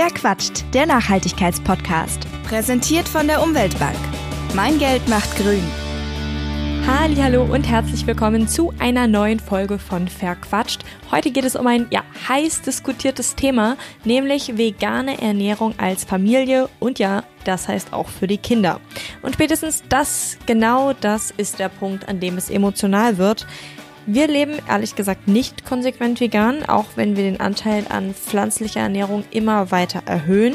Wer quatscht? Der Nachhaltigkeitspodcast. Präsentiert von der Umweltbank. Mein Geld macht grün. Hallo und herzlich willkommen zu einer neuen Folge von Verquatscht. Heute geht es um ein ja, heiß diskutiertes Thema, nämlich vegane Ernährung als Familie und ja, das heißt auch für die Kinder. Und spätestens das, genau das ist der Punkt, an dem es emotional wird. Wir leben ehrlich gesagt nicht konsequent vegan, auch wenn wir den Anteil an pflanzlicher Ernährung immer weiter erhöhen.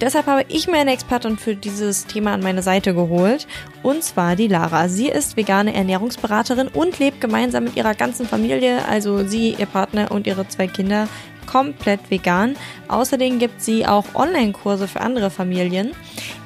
Deshalb habe ich mir eine Expertin für dieses Thema an meine Seite geholt, und zwar die Lara. Sie ist vegane Ernährungsberaterin und lebt gemeinsam mit ihrer ganzen Familie, also sie, ihr Partner und ihre zwei Kinder, komplett vegan. Außerdem gibt sie auch Online-Kurse für andere Familien,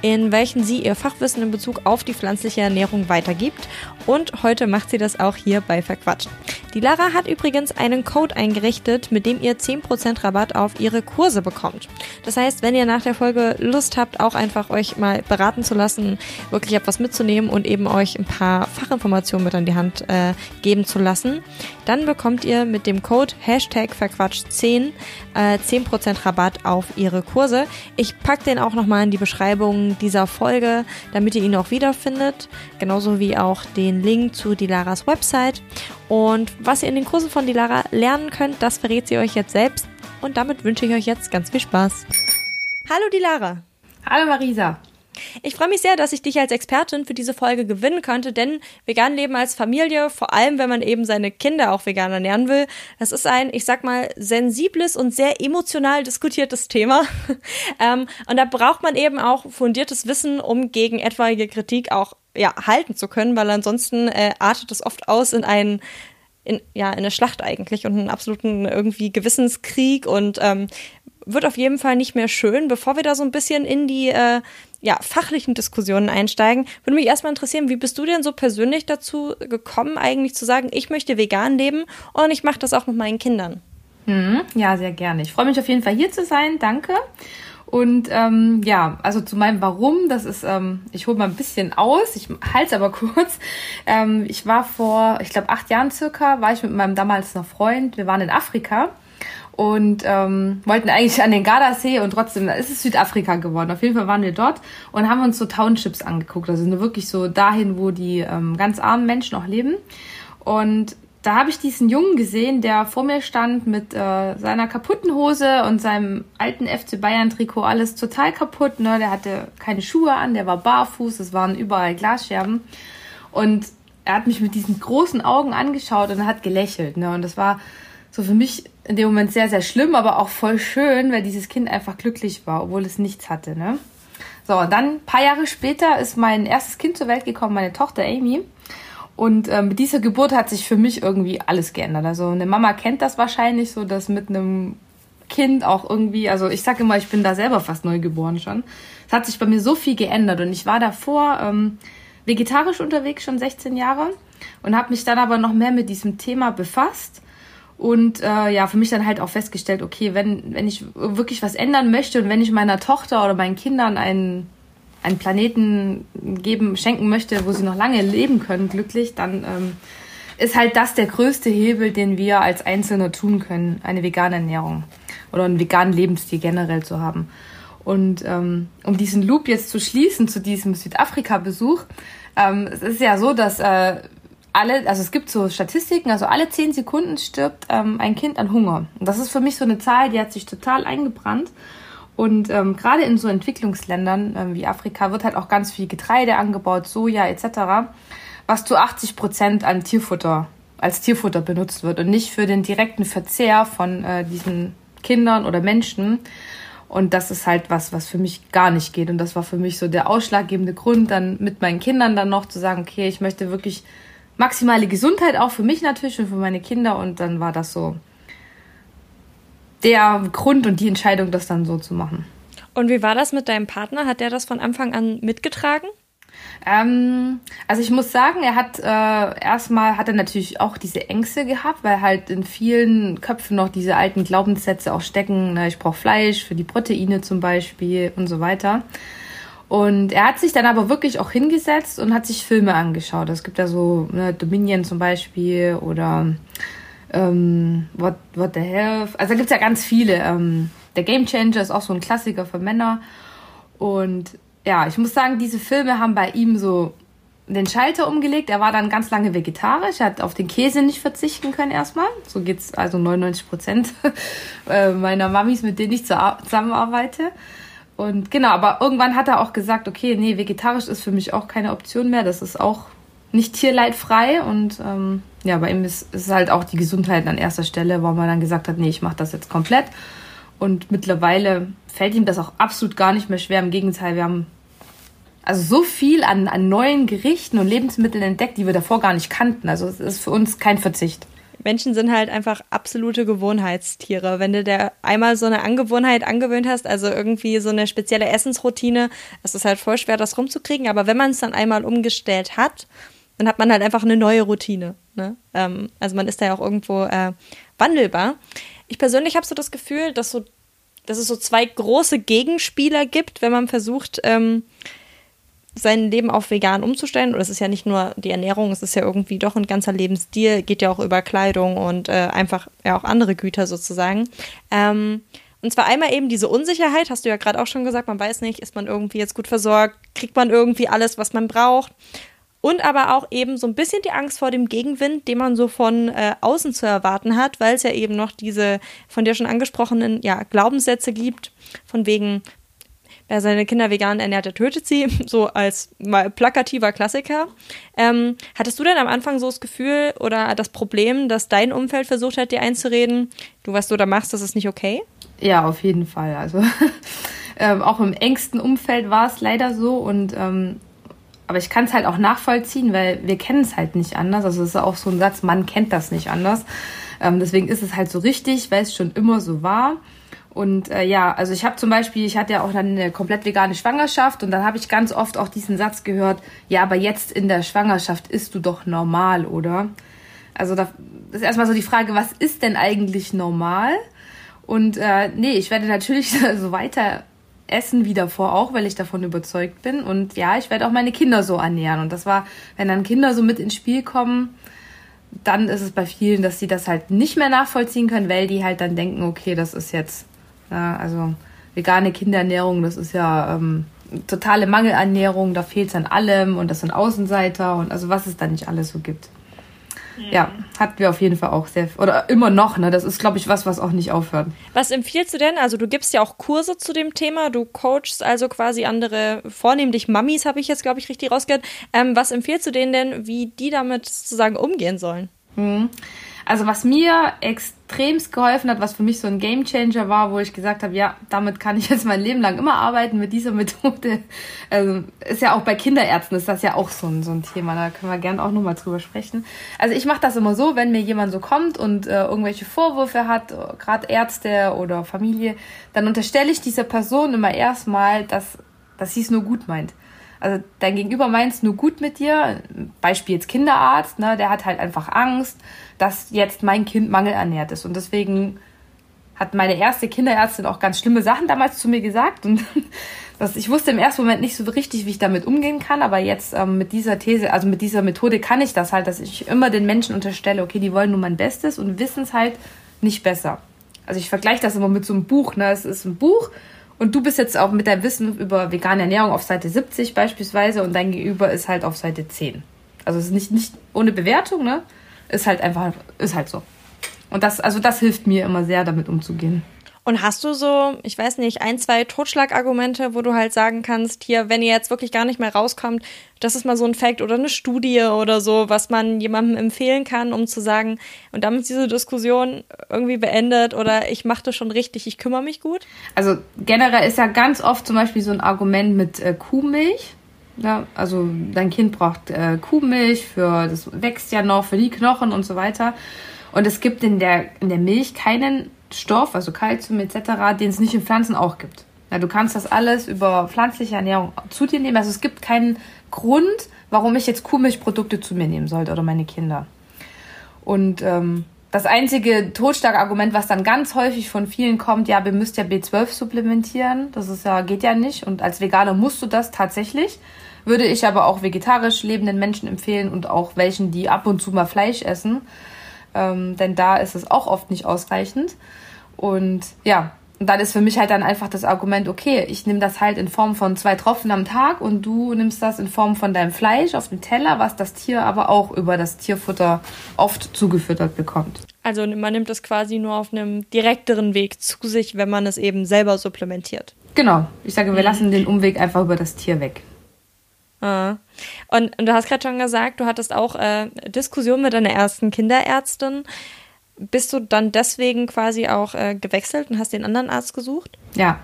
in welchen sie ihr Fachwissen in Bezug auf die pflanzliche Ernährung weitergibt. Und heute macht sie das auch hier bei Verquatscht. Die Lara hat übrigens einen Code eingerichtet, mit dem ihr 10% Rabatt auf ihre Kurse bekommt. Das heißt, wenn ihr nach der Folge Lust habt, auch einfach euch mal beraten zu lassen, wirklich etwas mitzunehmen und eben euch ein paar Fachinformationen mit an die Hand äh, geben zu lassen, dann bekommt ihr mit dem Code Hashtag Verquatscht10 äh, 10% Rabatt auf ihre Kurse. Ich packe den auch nochmal in die Beschreibung dieser Folge, damit ihr ihn auch wiederfindet. Genauso wie auch den Link zu Dilaras Website. Und was ihr in den Kursen von Dilara lernen könnt, das verrät sie euch jetzt selbst. Und damit wünsche ich euch jetzt ganz viel Spaß. Hallo Dilara. Hallo Marisa. Ich freue mich sehr, dass ich dich als Expertin für diese Folge gewinnen konnte, denn vegan leben als Familie, vor allem wenn man eben seine Kinder auch vegan ernähren will, das ist ein, ich sag mal, sensibles und sehr emotional diskutiertes Thema. ähm, und da braucht man eben auch fundiertes Wissen, um gegen etwaige Kritik auch ja, halten zu können, weil ansonsten äh, artet es oft aus in einen in, ja, in eine Schlacht eigentlich und einen absoluten irgendwie Gewissenskrieg und ähm, wird auf jeden Fall nicht mehr schön. Bevor wir da so ein bisschen in die äh, ja, fachlichen Diskussionen einsteigen, würde mich erstmal interessieren, wie bist du denn so persönlich dazu gekommen, eigentlich zu sagen, ich möchte vegan leben und ich mache das auch mit meinen Kindern? Hm, ja, sehr gerne. Ich freue mich auf jeden Fall hier zu sein. Danke. Und ähm, ja, also zu meinem Warum, das ist, ähm, ich hole mal ein bisschen aus, ich halte aber kurz. Ähm, ich war vor, ich glaube, acht Jahren circa, war ich mit meinem damals noch Freund, wir waren in Afrika und ähm, wollten eigentlich an den Gardasee und trotzdem ist es Südafrika geworden. Auf jeden Fall waren wir dort und haben uns so Townships angeguckt. Also wirklich so dahin, wo die ähm, ganz armen Menschen auch leben. Und da habe ich diesen Jungen gesehen, der vor mir stand mit äh, seiner kaputten Hose und seinem alten FC Bayern Trikot, alles total kaputt. Ne? Der hatte keine Schuhe an, der war barfuß, es waren überall Glasscherben. Und er hat mich mit diesen großen Augen angeschaut und hat gelächelt. Ne? Und das war so für mich in dem Moment sehr, sehr schlimm, aber auch voll schön, weil dieses Kind einfach glücklich war, obwohl es nichts hatte. Ne? So, und dann ein paar Jahre später ist mein erstes Kind zur Welt gekommen, meine Tochter Amy. Und äh, mit dieser Geburt hat sich für mich irgendwie alles geändert. Also eine Mama kennt das wahrscheinlich so, dass mit einem Kind auch irgendwie, also ich sage immer, ich bin da selber fast neu geboren schon. Es hat sich bei mir so viel geändert und ich war davor ähm, vegetarisch unterwegs schon 16 Jahre und habe mich dann aber noch mehr mit diesem Thema befasst und äh, ja, für mich dann halt auch festgestellt, okay, wenn, wenn ich wirklich was ändern möchte und wenn ich meiner Tochter oder meinen Kindern einen einen Planeten geben, schenken möchte, wo sie noch lange leben können, glücklich, dann ähm, ist halt das der größte Hebel, den wir als Einzelne tun können, eine vegane Ernährung oder einen veganen Lebensstil generell zu haben. Und ähm, um diesen Loop jetzt zu schließen zu diesem Südafrika-Besuch, ähm, es ist ja so, dass äh, alle, also es gibt so Statistiken, also alle zehn Sekunden stirbt ähm, ein Kind an Hunger. Und das ist für mich so eine Zahl, die hat sich total eingebrannt. Und ähm, gerade in so Entwicklungsländern ähm, wie Afrika wird halt auch ganz viel Getreide angebaut, Soja etc., was zu 80 Prozent an Tierfutter als Tierfutter benutzt wird und nicht für den direkten Verzehr von äh, diesen Kindern oder Menschen. Und das ist halt was, was für mich gar nicht geht. Und das war für mich so der ausschlaggebende Grund, dann mit meinen Kindern dann noch zu sagen, okay, ich möchte wirklich maximale Gesundheit auch für mich natürlich und für meine Kinder. Und dann war das so der Grund und die Entscheidung, das dann so zu machen. Und wie war das mit deinem Partner? Hat der das von Anfang an mitgetragen? Ähm, also ich muss sagen, er hat äh, erstmal hat er natürlich auch diese Ängste gehabt, weil halt in vielen Köpfen noch diese alten Glaubenssätze auch stecken. Ne? Ich brauche Fleisch für die Proteine zum Beispiel und so weiter. Und er hat sich dann aber wirklich auch hingesetzt und hat sich Filme angeschaut. Es gibt ja so ne, Dominion zum Beispiel oder ähm, What, What the Hell. Also da gibt's ja ganz viele ähm, der Game Changer ist auch so ein Klassiker für Männer. Und ja, ich muss sagen, diese Filme haben bei ihm so den Schalter umgelegt. Er war dann ganz lange vegetarisch. Hat auf den Käse nicht verzichten können erstmal. So geht's also 99 Prozent äh, meiner Mamis, mit denen ich zusammenarbeite. Und genau, aber irgendwann hat er auch gesagt, okay, nee, vegetarisch ist für mich auch keine Option mehr. Das ist auch nicht tierleidfrei. Und ähm, ja, bei ihm ist, ist halt auch die Gesundheit an erster Stelle, wo man dann gesagt hat, nee, ich mache das jetzt komplett. Und mittlerweile fällt ihm das auch absolut gar nicht mehr schwer. Im Gegenteil, wir haben also so viel an, an neuen Gerichten und Lebensmitteln entdeckt, die wir davor gar nicht kannten. Also es ist für uns kein Verzicht. Menschen sind halt einfach absolute Gewohnheitstiere. Wenn du dir einmal so eine Angewohnheit angewöhnt hast, also irgendwie so eine spezielle Essensroutine, es ist halt voll schwer, das rumzukriegen. Aber wenn man es dann einmal umgestellt hat, dann hat man halt einfach eine neue Routine. Ne? Ähm, also man ist da ja auch irgendwo äh, wandelbar. Ich persönlich habe so das Gefühl, dass so, dass es so zwei große Gegenspieler gibt, wenn man versucht, ähm, sein Leben auf vegan umzustellen. Und es ist ja nicht nur die Ernährung, es ist ja irgendwie doch ein ganzer Lebensstil, geht ja auch über Kleidung und äh, einfach ja auch andere Güter sozusagen. Ähm, und zwar einmal eben diese Unsicherheit, hast du ja gerade auch schon gesagt, man weiß nicht, ist man irgendwie jetzt gut versorgt, kriegt man irgendwie alles, was man braucht. Und aber auch eben so ein bisschen die Angst vor dem Gegenwind, den man so von äh, außen zu erwarten hat, weil es ja eben noch diese von dir schon angesprochenen ja, Glaubenssätze gibt, von wegen, wer seine Kinder vegan ernährt, der tötet sie, so als mal plakativer Klassiker. Ähm, hattest du denn am Anfang so das Gefühl oder das Problem, dass dein Umfeld versucht hat, dir einzureden, du was du da machst, das ist nicht okay? Ja, auf jeden Fall. Also ähm, auch im engsten Umfeld war es leider so und ähm, aber ich kann es halt auch nachvollziehen, weil wir kennen es halt nicht anders. Also es ist auch so ein Satz, man kennt das nicht anders. Ähm, deswegen ist es halt so richtig, weil es schon immer so war. Und äh, ja, also ich habe zum Beispiel, ich hatte ja auch dann eine komplett vegane Schwangerschaft und dann habe ich ganz oft auch diesen Satz gehört, ja, aber jetzt in der Schwangerschaft isst du doch normal, oder? Also da ist erstmal so die Frage, was ist denn eigentlich normal? Und äh, nee, ich werde natürlich so weiter essen wie davor auch, weil ich davon überzeugt bin. Und ja, ich werde auch meine Kinder so ernähren. Und das war, wenn dann Kinder so mit ins Spiel kommen, dann ist es bei vielen, dass sie das halt nicht mehr nachvollziehen können, weil die halt dann denken, okay, das ist jetzt ja, also vegane Kinderernährung, das ist ja ähm, totale Mangelernährung, da fehlt es an allem und das sind Außenseiter und also was es da nicht alles so gibt. Ja, hatten wir auf jeden Fall auch sehr, oder immer noch, ne? Das ist, glaube ich, was, was auch nicht aufhört. Was empfiehlst du denn? Also, du gibst ja auch Kurse zu dem Thema, du coachst also quasi andere, vornehmlich Mammis, habe ich jetzt, glaube ich, richtig rausgehört. Ähm, was empfiehlst du denen denn, wie die damit sozusagen umgehen sollen? Mhm. Also was mir extremst geholfen hat, was für mich so ein Game Changer war, wo ich gesagt habe, ja, damit kann ich jetzt mein Leben lang immer arbeiten mit dieser Methode. Also ist ja auch bei Kinderärzten ist das ja auch so ein, so ein Thema. Da können wir gerne auch nochmal drüber sprechen. Also ich mache das immer so, wenn mir jemand so kommt und äh, irgendwelche Vorwürfe hat, gerade Ärzte oder Familie, dann unterstelle ich dieser Person immer erstmal, dass, dass sie es nur gut meint. Also dein Gegenüber meint es nur gut mit dir. Beispiel jetzt Kinderarzt, ne, der hat halt einfach Angst, dass jetzt mein Kind mangelernährt ist. Und deswegen hat meine erste Kinderärztin auch ganz schlimme Sachen damals zu mir gesagt. Und das, ich wusste im ersten Moment nicht so richtig, wie ich damit umgehen kann. Aber jetzt ähm, mit dieser These, also mit dieser Methode kann ich das halt, dass ich immer den Menschen unterstelle, okay, die wollen nur mein Bestes und wissen es halt nicht besser. Also ich vergleiche das immer mit so einem Buch. Ne? Es ist ein Buch und du bist jetzt auch mit deinem Wissen über vegane Ernährung auf Seite 70 beispielsweise und dein Gegenüber ist halt auf Seite 10. Also es ist nicht, nicht ohne Bewertung, ne? Ist halt einfach, ist halt so. Und das, also das hilft mir immer sehr, damit umzugehen. Und hast du so, ich weiß nicht, ein, zwei Totschlagargumente, wo du halt sagen kannst, hier, wenn ihr jetzt wirklich gar nicht mehr rauskommt, das ist mal so ein Fact oder eine Studie oder so, was man jemandem empfehlen kann, um zu sagen, und damit diese Diskussion irgendwie beendet oder ich mache das schon richtig, ich kümmere mich gut? Also generell ist ja ganz oft zum Beispiel so ein Argument mit äh, Kuhmilch. Ja, also dein Kind braucht äh, Kuhmilch für, das wächst ja noch für die Knochen und so weiter. Und es gibt in der, in der Milch keinen Stoff, also Kalzium etc., den es nicht in Pflanzen auch gibt. Ja, du kannst das alles über pflanzliche Ernährung zu dir nehmen. Also es gibt keinen Grund, warum ich jetzt Kuhmilchprodukte zu mir nehmen sollte oder meine Kinder. Und ähm, das einzige Totschlagargument, was dann ganz häufig von vielen kommt, ja, wir müsst ja B12 supplementieren. Das ist ja, geht ja nicht. Und als Veganer musst du das tatsächlich. Würde ich aber auch vegetarisch lebenden Menschen empfehlen und auch welchen, die ab und zu mal Fleisch essen. Ähm, denn da ist es auch oft nicht ausreichend. Und ja, Und dann ist für mich halt dann einfach das Argument, okay, ich nehme das halt in Form von zwei Tropfen am Tag und du nimmst das in Form von deinem Fleisch auf dem Teller, was das Tier aber auch über das Tierfutter oft zugefüttert bekommt. Also man nimmt es quasi nur auf einem direkteren Weg zu sich, wenn man es eben selber supplementiert. Genau. Ich sage, wir mhm. lassen den Umweg einfach über das Tier weg. Ah. Und, und, du hast gerade schon gesagt, du hattest auch äh, Diskussionen mit deiner ersten Kinderärztin. Bist du dann deswegen quasi auch äh, gewechselt und hast den anderen Arzt gesucht? Ja,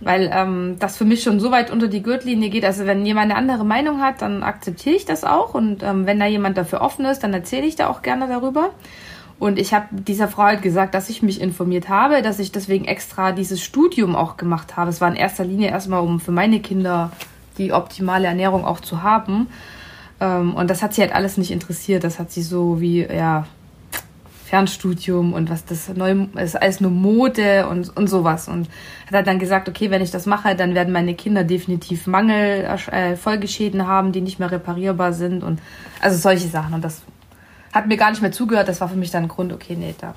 weil ähm, das für mich schon so weit unter die Gürtellinie geht. Also wenn jemand eine andere Meinung hat, dann akzeptiere ich das auch und ähm, wenn da jemand dafür offen ist, dann erzähle ich da auch gerne darüber. Und ich habe dieser Frau halt gesagt, dass ich mich informiert habe, dass ich deswegen extra dieses Studium auch gemacht habe. Es war in erster Linie erstmal, um für meine Kinder die optimale Ernährung auch zu haben. Ähm, und das hat sie halt alles nicht interessiert. Das hat sie so wie, ja, Fernstudium und was das neu ist, alles nur Mode und, und sowas. Und hat halt dann gesagt, okay, wenn ich das mache, dann werden meine Kinder definitiv Mangel, äh, Folgeschäden haben, die nicht mehr reparierbar sind und also solche Sachen. Und das hat mir gar nicht mehr zugehört. Das war für mich dann ein Grund, okay, nee, da.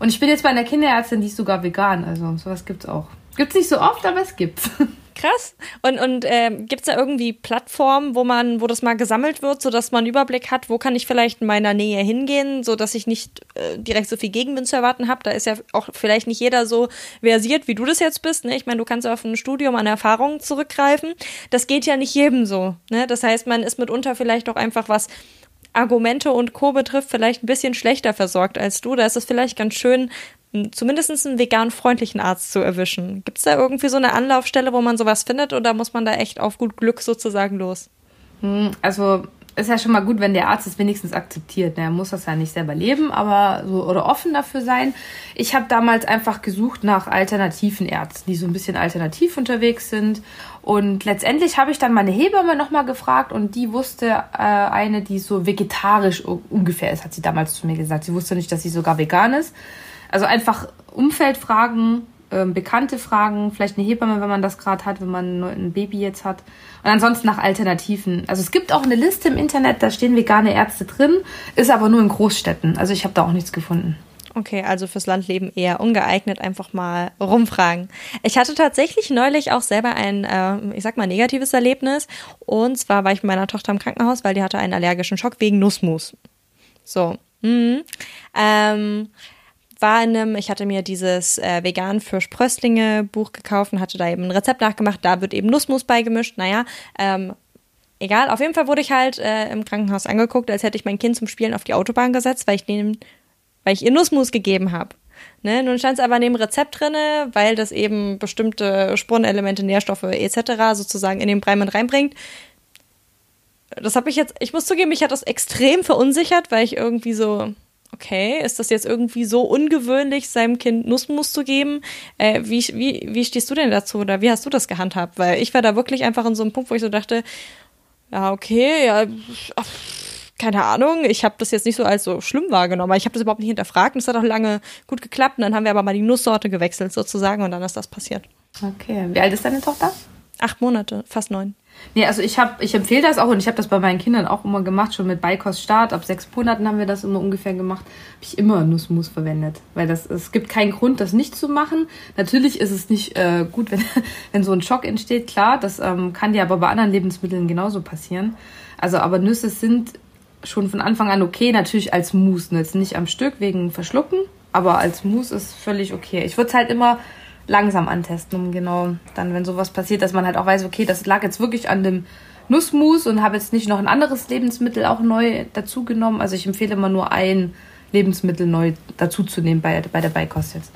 Und ich bin jetzt bei einer Kinderärztin, die ist sogar vegan. Also sowas gibt's auch. Gibt's nicht so oft, aber es gibt's. Krass. Und, und äh, gibt es da irgendwie Plattformen, wo man, wo das mal gesammelt wird, sodass man einen Überblick hat, wo kann ich vielleicht in meiner Nähe hingehen, sodass ich nicht äh, direkt so viel Gegenwind zu erwarten habe? Da ist ja auch vielleicht nicht jeder so versiert, wie du das jetzt bist. Ne? Ich meine, du kannst auf ein Studium an Erfahrungen zurückgreifen. Das geht ja nicht jedem so. Ne? Das heißt, man ist mitunter vielleicht auch einfach was Argumente und Co. betrifft, vielleicht ein bisschen schlechter versorgt als du. Da ist es vielleicht ganz schön, zumindest einen vegan freundlichen Arzt zu erwischen. Gibt es da irgendwie so eine Anlaufstelle, wo man sowas findet oder muss man da echt auf gut Glück sozusagen los? Hm, also ist ja schon mal gut, wenn der Arzt es wenigstens akzeptiert. Er muss das ja nicht selber leben, aber so oder offen dafür sein. Ich habe damals einfach gesucht nach alternativen Ärzten, die so ein bisschen alternativ unterwegs sind. Und letztendlich habe ich dann meine Hebamme nochmal gefragt und die wusste äh, eine, die so vegetarisch ungefähr ist, hat sie damals zu mir gesagt. Sie wusste nicht, dass sie sogar vegan ist. Also einfach Umfeldfragen, ähm, bekannte Fragen, vielleicht eine Hebamme, wenn man das gerade hat, wenn man ein Baby jetzt hat. Und ansonsten nach Alternativen. Also es gibt auch eine Liste im Internet, da stehen vegane Ärzte drin, ist aber nur in Großstädten. Also ich habe da auch nichts gefunden. Okay, also fürs Landleben eher ungeeignet, einfach mal rumfragen. Ich hatte tatsächlich neulich auch selber ein, äh, ich sag mal, negatives Erlebnis. Und zwar war ich mit meiner Tochter im Krankenhaus, weil die hatte einen allergischen Schock wegen Nussmus. So. Mhm. Ähm, war in einem, ich hatte mir dieses äh, Vegan für Sprösslinge Buch gekauft und hatte da eben ein Rezept nachgemacht. Da wird eben Nussmus beigemischt. Naja, ähm, egal. Auf jeden Fall wurde ich halt äh, im Krankenhaus angeguckt, als hätte ich mein Kind zum Spielen auf die Autobahn gesetzt, weil ich denen, weil ich ihr Nussmus gegeben habe. Ne? Nun stand es aber neben Rezept drinne, weil das eben bestimmte Spurenelemente, Nährstoffe etc. sozusagen in den Brei mit reinbringt. Das habe ich jetzt, ich muss zugeben, mich hat das extrem verunsichert, weil ich irgendwie so, okay, ist das jetzt irgendwie so ungewöhnlich, seinem Kind Nussmus zu geben? Äh, wie, wie, wie stehst du denn dazu oder wie hast du das gehandhabt? Weil ich war da wirklich einfach in so einem Punkt, wo ich so dachte, ja, okay, ja, ach, keine Ahnung, ich habe das jetzt nicht so als so schlimm wahrgenommen, ich habe das überhaupt nicht hinterfragt und es hat auch lange gut geklappt und dann haben wir aber mal die Nusssorte gewechselt sozusagen und dann ist das passiert. Okay, wie alt ist deine Tochter? Acht Monate, fast neun. Nee, also ich habe, ich empfehle das auch und ich habe das bei meinen Kindern auch immer gemacht, schon mit Beikost Start. Ab sechs Monaten haben wir das immer ungefähr gemacht. Habe ich immer Nussmus verwendet, weil das es gibt keinen Grund, das nicht zu machen. Natürlich ist es nicht äh, gut, wenn wenn so ein Schock entsteht. Klar, das ähm, kann dir aber bei anderen Lebensmitteln genauso passieren. Also, aber Nüsse sind schon von Anfang an okay, natürlich als Mousse, ne? jetzt nicht am Stück wegen Verschlucken, aber als Mousse ist völlig okay. Ich würde es halt immer langsam antesten, um genau dann, wenn sowas passiert, dass man halt auch weiß, okay, das lag jetzt wirklich an dem Nussmus und habe jetzt nicht noch ein anderes Lebensmittel auch neu dazugenommen. Also ich empfehle immer nur ein Lebensmittel neu dazuzunehmen bei, bei der Beikost jetzt,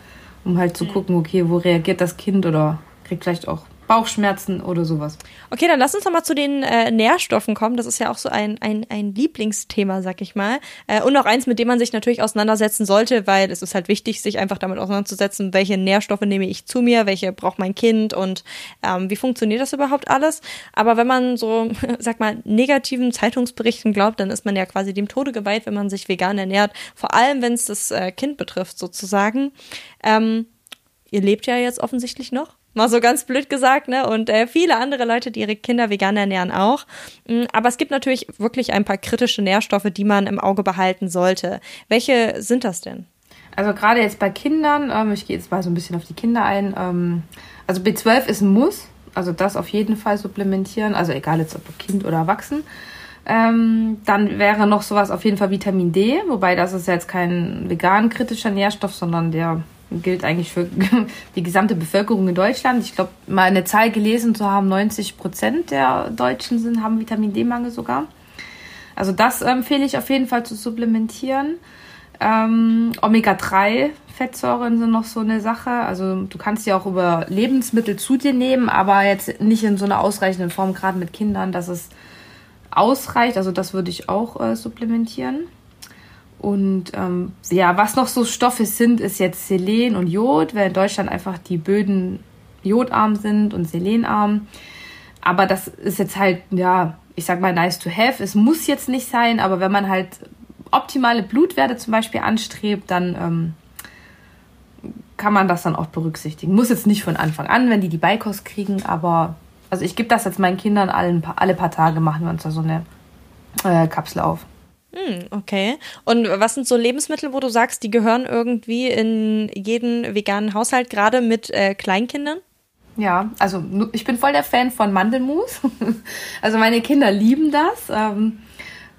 um halt zu gucken, okay, wo reagiert das Kind oder kriegt vielleicht auch Bauchschmerzen oder sowas. Okay, dann lass uns noch mal zu den äh, Nährstoffen kommen. Das ist ja auch so ein, ein, ein Lieblingsthema, sag ich mal. Äh, und auch eins, mit dem man sich natürlich auseinandersetzen sollte, weil es ist halt wichtig, sich einfach damit auseinanderzusetzen, welche Nährstoffe nehme ich zu mir, welche braucht mein Kind und ähm, wie funktioniert das überhaupt alles. Aber wenn man so, sag mal, negativen Zeitungsberichten glaubt, dann ist man ja quasi dem Tode geweiht, wenn man sich vegan ernährt. Vor allem, wenn es das äh, Kind betrifft, sozusagen. Ähm, ihr lebt ja jetzt offensichtlich noch. Mal so ganz blöd gesagt, ne? Und äh, viele andere Leute, die ihre Kinder vegan ernähren, auch. Mm, aber es gibt natürlich wirklich ein paar kritische Nährstoffe, die man im Auge behalten sollte. Welche sind das denn? Also gerade jetzt bei Kindern, ähm, ich gehe jetzt mal so ein bisschen auf die Kinder ein. Ähm, also B12 ist ein Muss, also das auf jeden Fall supplementieren, also egal jetzt ob Kind oder Erwachsen. Ähm, dann wäre noch sowas auf jeden Fall Vitamin D, wobei das ist jetzt kein vegan kritischer Nährstoff, sondern der gilt eigentlich für die gesamte Bevölkerung in Deutschland. Ich glaube, mal eine Zahl gelesen zu haben, 90 Prozent der Deutschen sind, haben Vitamin D-Mangel sogar. Also das empfehle ich auf jeden Fall zu supplementieren. Ähm, Omega-3-Fettsäuren sind noch so eine Sache. Also du kannst die auch über Lebensmittel zu dir nehmen, aber jetzt nicht in so einer ausreichenden Form, gerade mit Kindern, dass es ausreicht. Also das würde ich auch äh, supplementieren. Und ähm, ja, was noch so Stoffe sind, ist jetzt Selen und Jod, weil in Deutschland einfach die Böden jodarm sind und selenarm. Aber das ist jetzt halt, ja, ich sag mal, nice to have. Es muss jetzt nicht sein, aber wenn man halt optimale Blutwerte zum Beispiel anstrebt, dann ähm, kann man das dann auch berücksichtigen. Muss jetzt nicht von Anfang an, wenn die die Beikost kriegen, aber also ich gebe das jetzt meinen Kindern alle, alle paar Tage, machen wir uns da so eine äh, Kapsel auf. Hm, okay. Und was sind so Lebensmittel, wo du sagst, die gehören irgendwie in jeden veganen Haushalt, gerade mit äh, Kleinkindern? Ja, also ich bin voll der Fan von Mandelmus. also meine Kinder lieben das. Ähm,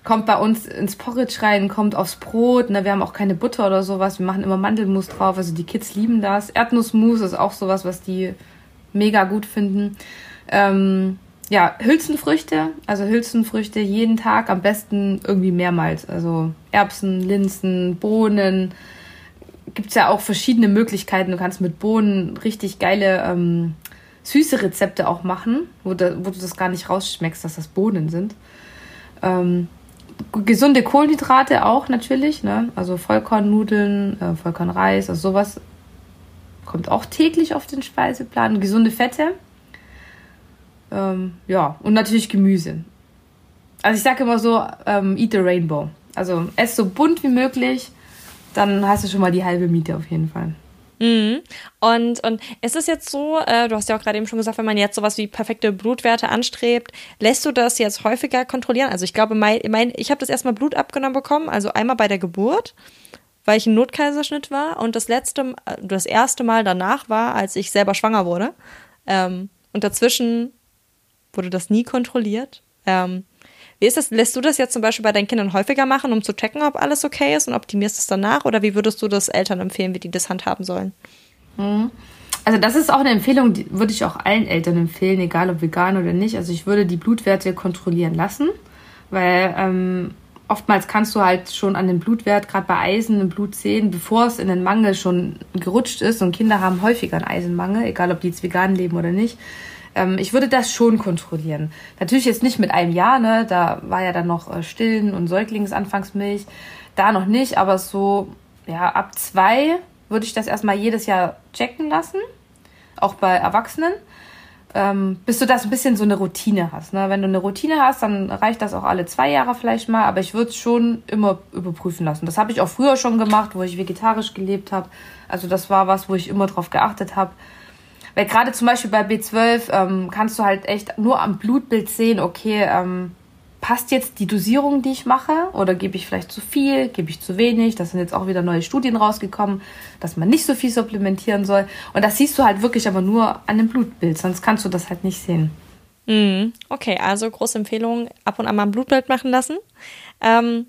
kommt bei uns ins Porridge rein, kommt aufs Brot. Ne? Wir haben auch keine Butter oder sowas. Wir machen immer Mandelmus drauf. Also die Kids lieben das. Erdnussmus ist auch sowas, was die mega gut finden. Ähm, ja, Hülsenfrüchte, also Hülsenfrüchte jeden Tag, am besten irgendwie mehrmals. Also Erbsen, Linsen, Bohnen. Gibt es ja auch verschiedene Möglichkeiten. Du kannst mit Bohnen richtig geile ähm, süße Rezepte auch machen, wo, da, wo, du das gar nicht rausschmeckst, dass das Bohnen sind. Ähm, gesunde Kohlenhydrate auch natürlich, ne? also Vollkornnudeln, äh, Vollkornreis, also sowas kommt auch täglich auf den Speiseplan. Gesunde Fette ähm, ja, und natürlich Gemüse. Also ich sage immer so, ähm, eat the rainbow. Also ess so bunt wie möglich, dann hast du schon mal die halbe Miete auf jeden Fall. Mhm. Und, und ist es jetzt so, äh, du hast ja auch gerade eben schon gesagt, wenn man jetzt sowas wie perfekte Blutwerte anstrebt, lässt du das jetzt häufiger kontrollieren? Also ich glaube, mein, mein, ich habe das erstmal Blut abgenommen bekommen, also einmal bei der Geburt, weil ich ein Notkaiserschnitt war und das letzte, das erste Mal danach war, als ich selber schwanger wurde. Ähm, und dazwischen Wurde das nie kontrolliert? Ähm, wie ist das? Lässt du das jetzt zum Beispiel bei deinen Kindern häufiger machen, um zu checken, ob alles okay ist und optimierst es danach? Oder wie würdest du das Eltern empfehlen, wie die das handhaben sollen? Mhm. Also das ist auch eine Empfehlung, die würde ich auch allen Eltern empfehlen, egal ob vegan oder nicht. Also ich würde die Blutwerte kontrollieren lassen, weil ähm, oftmals kannst du halt schon an den Blutwert, gerade bei Eisen im Blut sehen, bevor es in den Mangel schon gerutscht ist. Und Kinder haben häufiger einen Eisenmangel, egal ob die jetzt vegan leben oder nicht. Ähm, ich würde das schon kontrollieren. Natürlich jetzt nicht mit einem Jahr, ne? Da war ja dann noch äh, Stillen und Säuglingsanfangsmilch. Da noch nicht, aber so, ja, ab zwei würde ich das erstmal jedes Jahr checken lassen. Auch bei Erwachsenen. Ähm, bis du das ein bisschen so eine Routine hast. Ne? Wenn du eine Routine hast, dann reicht das auch alle zwei Jahre vielleicht mal, aber ich würde es schon immer überprüfen lassen. Das habe ich auch früher schon gemacht, wo ich vegetarisch gelebt habe. Also das war was, wo ich immer drauf geachtet habe. Weil gerade zum Beispiel bei B12 ähm, kannst du halt echt nur am Blutbild sehen, okay, ähm, passt jetzt die Dosierung, die ich mache? Oder gebe ich vielleicht zu viel, gebe ich zu wenig? Das sind jetzt auch wieder neue Studien rausgekommen, dass man nicht so viel supplementieren soll. Und das siehst du halt wirklich aber nur an dem Blutbild, sonst kannst du das halt nicht sehen. Mhm. Okay, also große Empfehlung, ab und an mal ein Blutbild machen lassen. Ähm,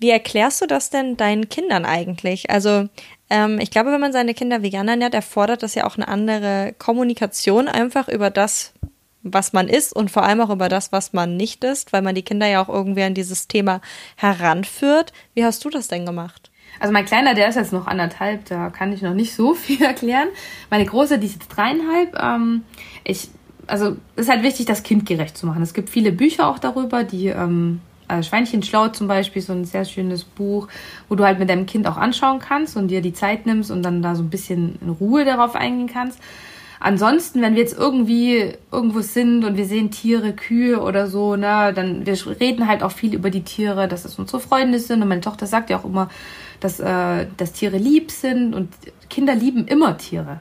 wie erklärst du das denn deinen Kindern eigentlich? Also ähm, ich glaube, wenn man seine Kinder vegan ernährt, erfordert das ja auch eine andere Kommunikation einfach über das, was man isst und vor allem auch über das, was man nicht isst, weil man die Kinder ja auch irgendwie an dieses Thema heranführt. Wie hast du das denn gemacht? Also mein Kleiner, der ist jetzt noch anderthalb, da kann ich noch nicht so viel erklären. Meine Große, die ist jetzt dreieinhalb. Ähm, ich, also ist halt wichtig, das kindgerecht zu machen. Es gibt viele Bücher auch darüber, die ähm, also Schweinchen schlau zum Beispiel, so ein sehr schönes Buch, wo du halt mit deinem Kind auch anschauen kannst und dir die Zeit nimmst und dann da so ein bisschen in Ruhe darauf eingehen kannst. Ansonsten, wenn wir jetzt irgendwie irgendwo sind und wir sehen Tiere, Kühe oder so, ne, dann wir reden halt auch viel über die Tiere, dass es unsere Freunde sind und meine Tochter sagt ja auch immer, dass, äh, dass Tiere lieb sind und Kinder lieben immer Tiere.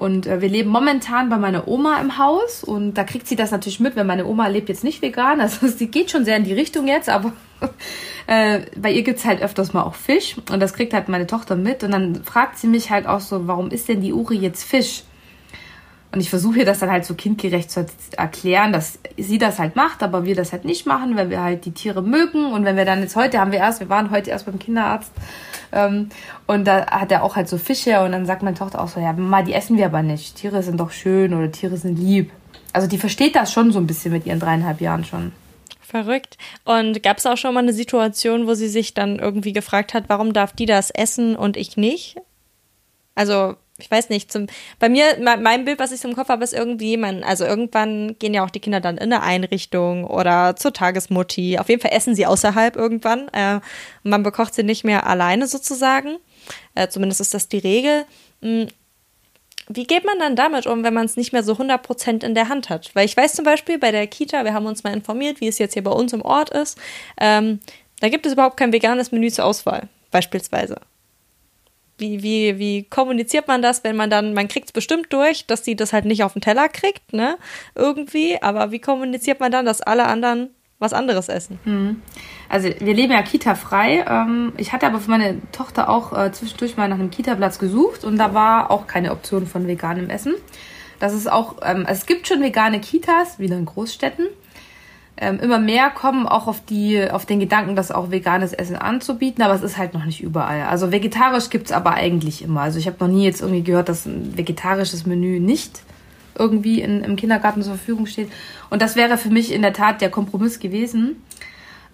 Und äh, wir leben momentan bei meiner Oma im Haus und da kriegt sie das natürlich mit, wenn meine Oma lebt jetzt nicht vegan. Also sie geht schon sehr in die Richtung jetzt, aber äh, bei ihr gibt's halt öfters mal auch Fisch und das kriegt halt meine Tochter mit. Und dann fragt sie mich halt auch so, warum ist denn die Uri jetzt Fisch? Und ich versuche ihr das dann halt so kindgerecht zu erklären, dass sie das halt macht, aber wir das halt nicht machen, weil wir halt die Tiere mögen. Und wenn wir dann jetzt heute haben wir erst, wir waren heute erst beim Kinderarzt ähm, und da hat er auch halt so Fische und dann sagt meine Tochter auch so, ja, Mama, die essen wir aber nicht. Tiere sind doch schön oder Tiere sind lieb. Also die versteht das schon so ein bisschen mit ihren dreieinhalb Jahren schon. Verrückt. Und gab es auch schon mal eine Situation, wo sie sich dann irgendwie gefragt hat, warum darf die das essen und ich nicht? Also ich weiß nicht, zum, bei mir, mein Bild, was ich im Kopf habe, ist irgendwie, man, also irgendwann gehen ja auch die Kinder dann in eine Einrichtung oder zur Tagesmutti. Auf jeden Fall essen sie außerhalb irgendwann. Äh, man bekocht sie nicht mehr alleine sozusagen. Äh, zumindest ist das die Regel. Hm, wie geht man dann damit um, wenn man es nicht mehr so 100% in der Hand hat? Weil ich weiß zum Beispiel bei der Kita, wir haben uns mal informiert, wie es jetzt hier bei uns im Ort ist, ähm, da gibt es überhaupt kein veganes Menü zur Auswahl, beispielsweise wie, wie, wie kommuniziert man das, wenn man dann, man kriegt es bestimmt durch, dass sie das halt nicht auf den Teller kriegt, ne? Irgendwie, aber wie kommuniziert man dann, dass alle anderen was anderes essen? Hm. Also wir leben ja Kita-frei. Ähm, ich hatte aber für meine Tochter auch äh, zwischendurch mal nach einem Kita-Platz gesucht und da war auch keine Option von veganem Essen. Das ist auch, ähm, es gibt schon vegane Kitas, wieder in Großstädten ähm, immer mehr kommen auch auf die, auf den Gedanken, das auch veganes Essen anzubieten, aber es ist halt noch nicht überall. Also vegetarisch gibt's aber eigentlich immer. Also ich habe noch nie jetzt irgendwie gehört, dass ein vegetarisches Menü nicht irgendwie in, im Kindergarten zur Verfügung steht. Und das wäre für mich in der Tat der Kompromiss gewesen,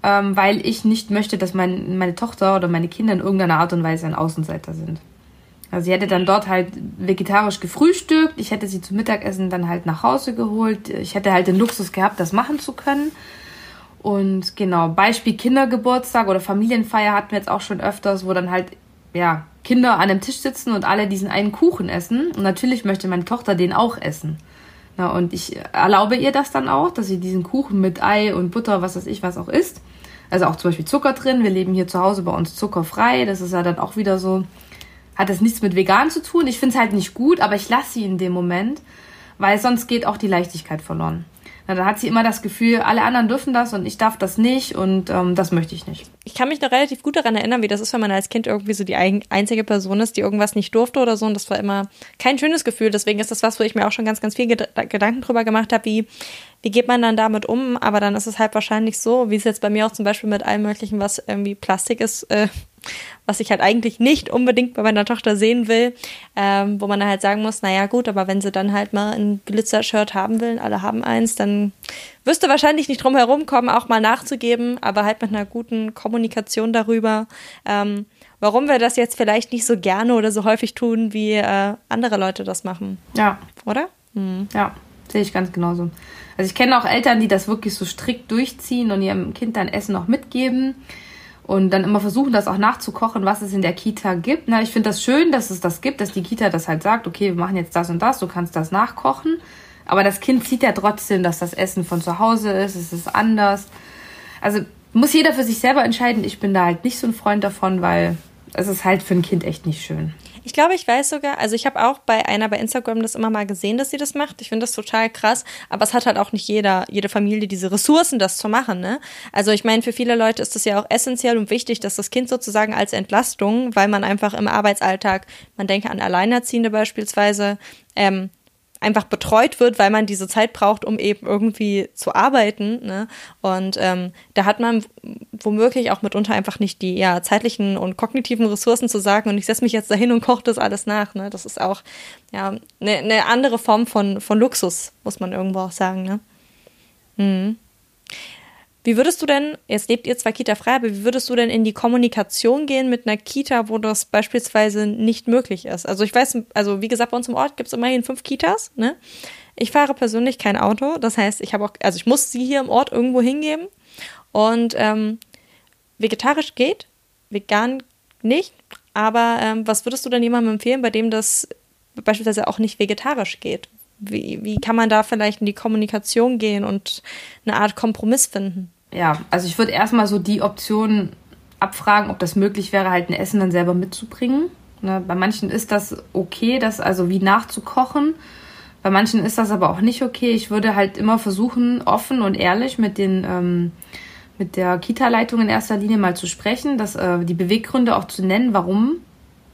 ähm, weil ich nicht möchte, dass mein, meine Tochter oder meine Kinder in irgendeiner Art und Weise ein Außenseiter sind. Also sie hätte dann dort halt vegetarisch gefrühstückt. Ich hätte sie zum Mittagessen dann halt nach Hause geholt. Ich hätte halt den Luxus gehabt, das machen zu können. Und genau, Beispiel Kindergeburtstag oder Familienfeier hatten wir jetzt auch schon öfters, wo dann halt, ja, Kinder an einem Tisch sitzen und alle diesen einen Kuchen essen. Und natürlich möchte meine Tochter den auch essen. Na, und ich erlaube ihr das dann auch, dass sie diesen Kuchen mit Ei und Butter, was weiß ich, was auch isst. Also auch zum Beispiel Zucker drin. Wir leben hier zu Hause bei uns zuckerfrei. Das ist ja dann auch wieder so hat das nichts mit vegan zu tun. Ich finde es halt nicht gut, aber ich lasse sie in dem Moment, weil sonst geht auch die Leichtigkeit verloren. Na, dann hat sie immer das Gefühl, alle anderen dürfen das und ich darf das nicht und ähm, das möchte ich nicht. Ich kann mich noch relativ gut daran erinnern, wie das ist, wenn man als Kind irgendwie so die einzige Person ist, die irgendwas nicht durfte oder so. Und das war immer kein schönes Gefühl. Deswegen ist das was, wo ich mir auch schon ganz, ganz viel Gedanken drüber gemacht habe, wie, wie geht man dann damit um? Aber dann ist es halt wahrscheinlich so, wie es jetzt bei mir auch zum Beispiel mit allem möglichen, was irgendwie Plastik ist, äh, was ich halt eigentlich nicht unbedingt bei meiner Tochter sehen will, ähm, wo man dann halt sagen muss, naja gut, aber wenn sie dann halt mal ein Glitzer-Shirt haben will, alle haben eins, dann wirst du wahrscheinlich nicht drum herum kommen, auch mal nachzugeben, aber halt mit einer guten Kommunikation darüber, ähm, warum wir das jetzt vielleicht nicht so gerne oder so häufig tun, wie äh, andere Leute das machen. Ja. Oder? Mhm. Ja, sehe ich ganz genauso. Also ich kenne auch Eltern, die das wirklich so strikt durchziehen und ihrem Kind dann Essen noch mitgeben und dann immer versuchen, das auch nachzukochen, was es in der Kita gibt. Na, ich finde das schön, dass es das gibt, dass die Kita das halt sagt, okay, wir machen jetzt das und das, du kannst das nachkochen. Aber das Kind sieht ja trotzdem, dass das Essen von zu Hause ist, es ist anders. Also muss jeder für sich selber entscheiden. Ich bin da halt nicht so ein Freund davon, weil es ist halt für ein Kind echt nicht schön. Ich glaube, ich weiß sogar, also ich habe auch bei einer bei Instagram das immer mal gesehen, dass sie das macht. Ich finde das total krass, aber es hat halt auch nicht jeder, jede Familie diese Ressourcen, das zu machen. Ne? Also ich meine, für viele Leute ist das ja auch essentiell und wichtig, dass das Kind sozusagen als Entlastung, weil man einfach im Arbeitsalltag, man denke an Alleinerziehende beispielsweise, ähm, einfach betreut wird, weil man diese Zeit braucht, um eben irgendwie zu arbeiten. Ne? Und ähm, da hat man womöglich auch mitunter einfach nicht die ja, zeitlichen und kognitiven Ressourcen zu sagen, und ich setze mich jetzt dahin und koche das alles nach. Ne? Das ist auch ja eine ne andere Form von, von Luxus, muss man irgendwo auch sagen. Ne? Mhm. Wie würdest du denn, jetzt lebt ihr zwar Kita-frei, aber wie würdest du denn in die Kommunikation gehen mit einer Kita, wo das beispielsweise nicht möglich ist? Also ich weiß, also wie gesagt, bei uns im Ort gibt es immerhin fünf Kitas, ne? Ich fahre persönlich kein Auto, das heißt, ich habe auch, also ich muss sie hier im Ort irgendwo hingeben. Und ähm, vegetarisch geht, vegan nicht. Aber ähm, was würdest du denn jemandem empfehlen, bei dem das beispielsweise auch nicht vegetarisch geht? Wie, wie kann man da vielleicht in die Kommunikation gehen und eine Art Kompromiss finden? Ja, also ich würde erstmal so die Option abfragen, ob das möglich wäre, halt ein Essen dann selber mitzubringen. Ne? Bei manchen ist das okay, das also wie nachzukochen. Bei manchen ist das aber auch nicht okay. Ich würde halt immer versuchen, offen und ehrlich mit den ähm, mit der Kita-Leitung in erster Linie mal zu sprechen, dass äh, die Beweggründe auch zu nennen, warum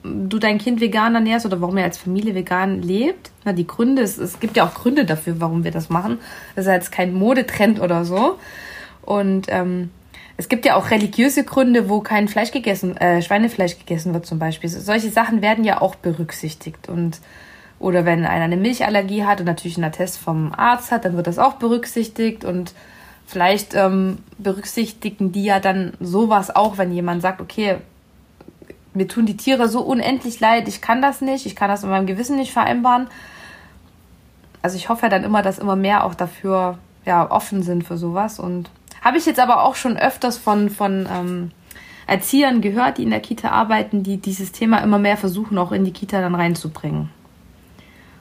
du dein Kind vegan ernährst oder warum er als Familie vegan lebt. Na, die Gründe, es, es gibt ja auch Gründe dafür, warum wir das machen. Das ist jetzt kein Modetrend oder so. Und ähm, es gibt ja auch religiöse Gründe, wo kein Fleisch gegessen, äh, Schweinefleisch gegessen wird zum Beispiel. Solche Sachen werden ja auch berücksichtigt. Und oder wenn einer eine Milchallergie hat und natürlich einen Attest vom Arzt hat, dann wird das auch berücksichtigt. Und vielleicht ähm, berücksichtigen die ja dann sowas auch, wenn jemand sagt, okay, mir tun die Tiere so unendlich leid, ich kann das nicht, ich kann das in meinem Gewissen nicht vereinbaren. Also ich hoffe ja dann immer, dass immer mehr auch dafür ja, offen sind für sowas. Und habe ich jetzt aber auch schon öfters von, von ähm, Erziehern gehört, die in der Kita arbeiten, die dieses Thema immer mehr versuchen, auch in die Kita dann reinzubringen.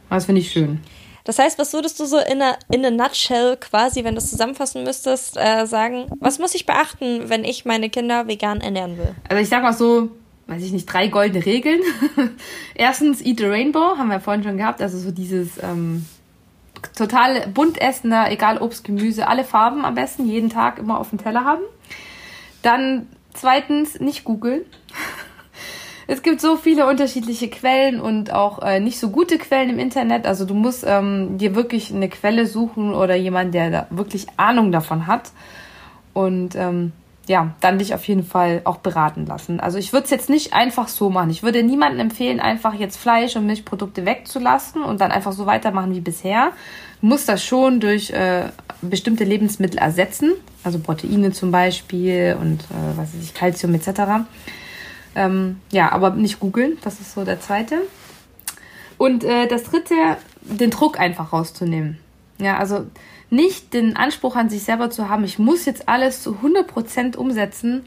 Das finde ich schön. Das heißt, was würdest du so in a, in a nutshell quasi, wenn du es zusammenfassen müsstest, äh, sagen, was muss ich beachten, wenn ich meine Kinder vegan ernähren will? Also ich sag mal so, weiß ich nicht, drei goldene Regeln. Erstens, eat the rainbow, haben wir vorhin schon gehabt, also so dieses ähm, total bunt essen, egal Obst, Gemüse, alle Farben am besten, jeden Tag immer auf dem Teller haben. Dann zweitens, nicht googeln. Es gibt so viele unterschiedliche Quellen und auch äh, nicht so gute Quellen im Internet. Also du musst ähm, dir wirklich eine Quelle suchen oder jemand, der da wirklich Ahnung davon hat. Und ähm, ja, dann dich auf jeden Fall auch beraten lassen. Also ich würde es jetzt nicht einfach so machen. Ich würde niemandem empfehlen, einfach jetzt Fleisch und Milchprodukte wegzulassen und dann einfach so weitermachen wie bisher. Du musst das schon durch äh, bestimmte Lebensmittel ersetzen, also Proteine zum Beispiel und äh, was weiß ich, Kalzium etc. Ähm, ja, aber nicht googeln, das ist so der zweite. Und äh, das dritte, den Druck einfach rauszunehmen. Ja, also nicht den Anspruch an sich selber zu haben, ich muss jetzt alles zu 100% umsetzen.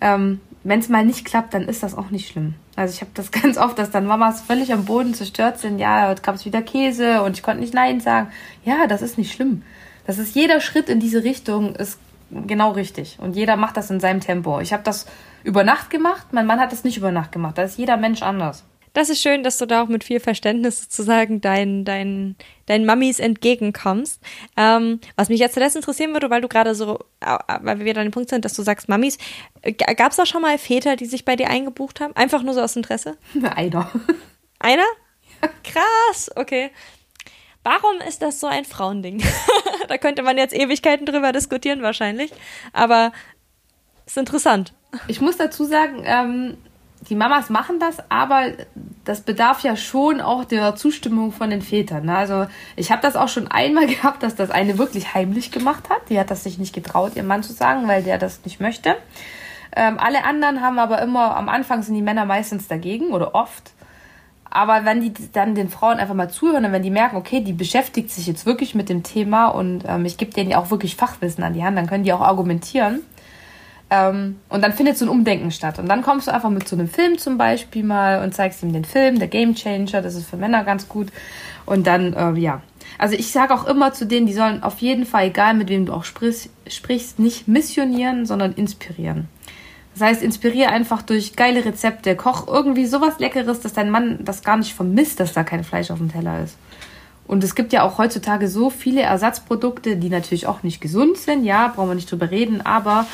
Ähm, Wenn es mal nicht klappt, dann ist das auch nicht schlimm. Also ich habe das ganz oft, dass dann Mamas völlig am Boden zerstört sind. Ja, heute gab es wieder Käse und ich konnte nicht Nein sagen. Ja, das ist nicht schlimm. Das ist jeder Schritt in diese Richtung ist genau richtig. Und jeder macht das in seinem Tempo. Ich habe das über Nacht gemacht, mein Mann hat das nicht über Nacht gemacht. Da ist jeder Mensch anders das ist schön, dass du da auch mit viel Verständnis sozusagen deinen dein, dein Mamis entgegenkommst. Ähm, was mich jetzt zuletzt interessieren würde, weil du gerade so, weil wir wieder an dem Punkt sind, dass du sagst Mamis, gab es da schon mal Väter, die sich bei dir eingebucht haben? Einfach nur so aus Interesse? Einer. Einer? Krass, okay. Warum ist das so ein Frauending? da könnte man jetzt Ewigkeiten drüber diskutieren wahrscheinlich, aber ist interessant. Ich muss dazu sagen, ähm, die Mamas machen das, aber das bedarf ja schon auch der Zustimmung von den Vätern. Ne? Also ich habe das auch schon einmal gehabt, dass das eine wirklich heimlich gemacht hat. Die hat das sich nicht getraut, ihrem Mann zu sagen, weil der das nicht möchte. Ähm, alle anderen haben aber immer, am Anfang sind die Männer meistens dagegen oder oft. Aber wenn die dann den Frauen einfach mal zuhören und wenn die merken, okay, die beschäftigt sich jetzt wirklich mit dem Thema und ähm, ich gebe denen ja auch wirklich Fachwissen an die Hand, dann können die auch argumentieren ähm, und dann findet so ein Umdenken statt. Und dann kommst du einfach mit so einem Film zum Beispiel mal und zeigst ihm den Film, der Game Changer, das ist für Männer ganz gut. Und dann, äh, ja. Also ich sage auch immer zu denen, die sollen auf jeden Fall, egal mit wem du auch sprichst, sprichst nicht missionieren, sondern inspirieren. Das heißt, inspiriere einfach durch geile Rezepte. Koch irgendwie sowas Leckeres, dass dein Mann das gar nicht vermisst, dass da kein Fleisch auf dem Teller ist. Und es gibt ja auch heutzutage so viele Ersatzprodukte, die natürlich auch nicht gesund sind. Ja, brauchen wir nicht drüber reden, aber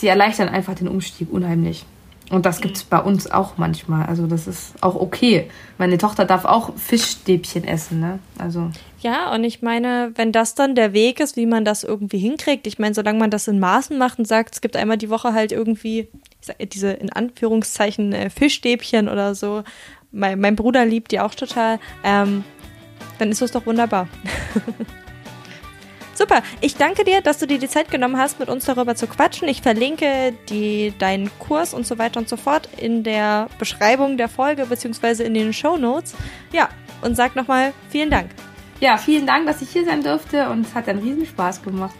sie erleichtern einfach den Umstieg unheimlich. Und das gibt es bei uns auch manchmal. Also das ist auch okay. Meine Tochter darf auch Fischstäbchen essen, ne? Also. Ja, und ich meine, wenn das dann der Weg ist, wie man das irgendwie hinkriegt, ich meine, solange man das in Maßen macht und sagt, es gibt einmal die Woche halt irgendwie sag, diese in Anführungszeichen äh, Fischstäbchen oder so. Mein, mein Bruder liebt die auch total. Ähm, dann ist das doch wunderbar. Super, ich danke dir, dass du dir die Zeit genommen hast, mit uns darüber zu quatschen. Ich verlinke die, deinen Kurs und so weiter und so fort in der Beschreibung der Folge beziehungsweise in den Show Notes. Ja, und sag nochmal vielen Dank. Ja, vielen Dank, dass ich hier sein durfte und es hat einen riesen Spaß gemacht.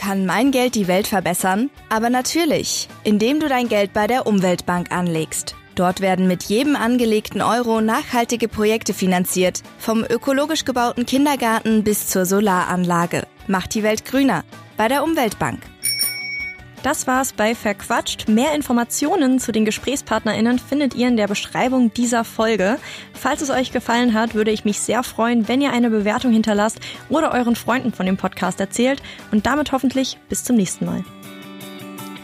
Kann mein Geld die Welt verbessern? Aber natürlich, indem du dein Geld bei der Umweltbank anlegst. Dort werden mit jedem angelegten Euro nachhaltige Projekte finanziert, vom ökologisch gebauten Kindergarten bis zur Solaranlage. Macht die Welt grüner bei der Umweltbank. Das war's bei Verquatscht. Mehr Informationen zu den GesprächspartnerInnen findet ihr in der Beschreibung dieser Folge. Falls es euch gefallen hat, würde ich mich sehr freuen, wenn ihr eine Bewertung hinterlasst oder euren Freunden von dem Podcast erzählt und damit hoffentlich bis zum nächsten Mal.